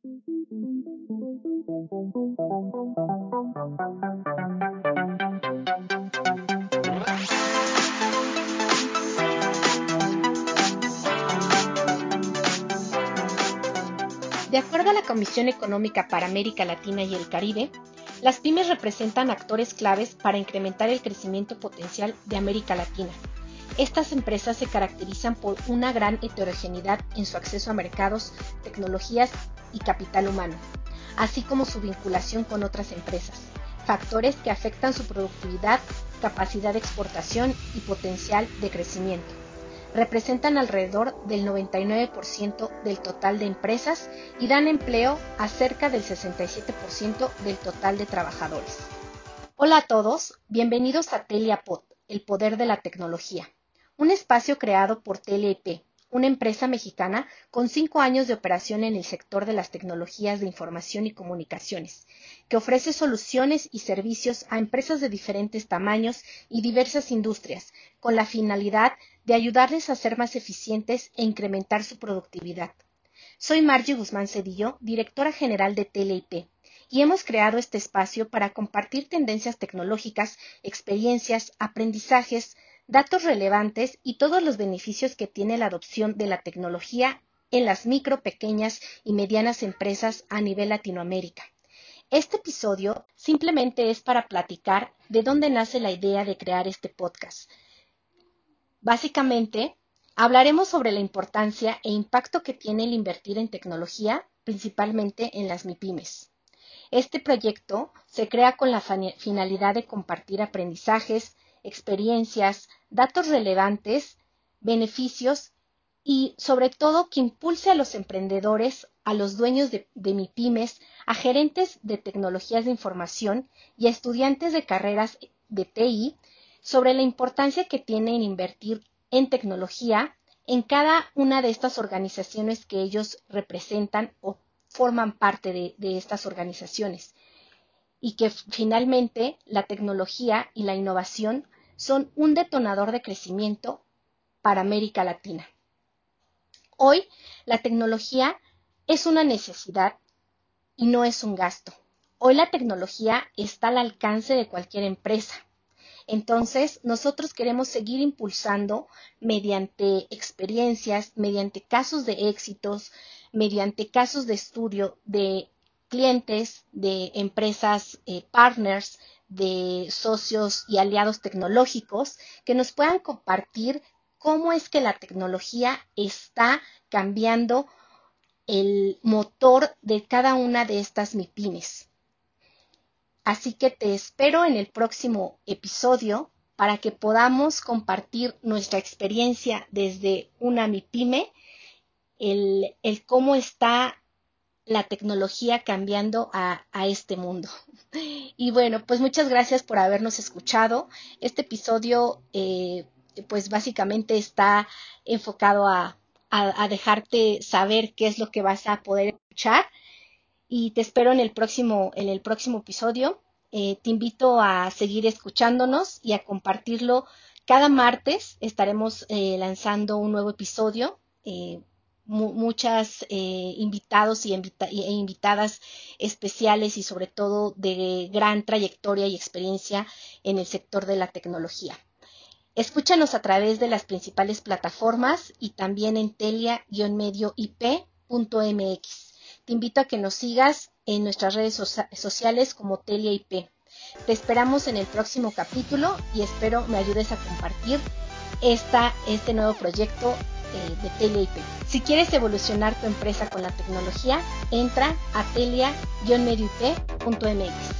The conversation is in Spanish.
De acuerdo a la Comisión Económica para América Latina y el Caribe, las pymes representan actores claves para incrementar el crecimiento potencial de América Latina. Estas empresas se caracterizan por una gran heterogeneidad en su acceso a mercados, tecnologías y capital humano, así como su vinculación con otras empresas, factores que afectan su productividad, capacidad de exportación y potencial de crecimiento representan alrededor del 99% del total de empresas y dan empleo a cerca del 67% del total de trabajadores. Hola a todos, bienvenidos a TeliaPod, el poder de la tecnología, un espacio creado por TeleP, una empresa mexicana con cinco años de operación en el sector de las tecnologías de información y comunicaciones, que ofrece soluciones y servicios a empresas de diferentes tamaños y diversas industrias, con la finalidad de ayudarles a ser más eficientes e incrementar su productividad. Soy Margie Guzmán Cedillo, directora general de TLIP, y hemos creado este espacio para compartir tendencias tecnológicas, experiencias, aprendizajes, datos relevantes y todos los beneficios que tiene la adopción de la tecnología en las micro, pequeñas y medianas empresas a nivel Latinoamérica. Este episodio simplemente es para platicar de dónde nace la idea de crear este podcast. Básicamente, hablaremos sobre la importancia e impacto que tiene el invertir en tecnología, principalmente en las MIPIMES. Este proyecto se crea con la finalidad de compartir aprendizajes, experiencias, datos relevantes, beneficios y sobre todo que impulse a los emprendedores, a los dueños de, de MIPIMES, a gerentes de tecnologías de información y a estudiantes de carreras de TI sobre la importancia que tiene en invertir en tecnología en cada una de estas organizaciones que ellos representan o forman parte de, de estas organizaciones y que finalmente la tecnología y la innovación son un detonador de crecimiento para América Latina. Hoy, la tecnología es una necesidad y no es un gasto. Hoy la tecnología está al alcance de cualquier empresa. Entonces, nosotros queremos seguir impulsando mediante experiencias, mediante casos de éxitos, mediante casos de estudio de clientes, de empresas eh, partners, de socios y aliados tecnológicos que nos puedan compartir cómo es que la tecnología está cambiando el motor de cada una de estas MIPIMES. Así que te espero en el próximo episodio para que podamos compartir nuestra experiencia desde una MIPIME, el, el cómo está la tecnología cambiando a, este mundo. Y bueno, pues muchas gracias por habernos escuchado. Este episodio, eh, pues básicamente está enfocado a, dejarte saber qué es lo que vas a poder escuchar. Y te espero en el próximo, en el próximo episodio. Eh, te invito a seguir escuchándonos y a compartirlo. Cada martes estaremos eh, lanzando un nuevo episodio muchas eh, invitados y e invitadas especiales y sobre todo de gran trayectoria y experiencia en el sector de la tecnología. Escúchanos a través de las principales plataformas y también en telia-medioip.mx. Te invito a que nos sigas en nuestras redes sociales como Telia IP. Te esperamos en el próximo capítulo y espero me ayudes a compartir esta, este nuevo proyecto eh, de Telia Si quieres evolucionar tu empresa con la tecnología, entra a telia-medioip.mx.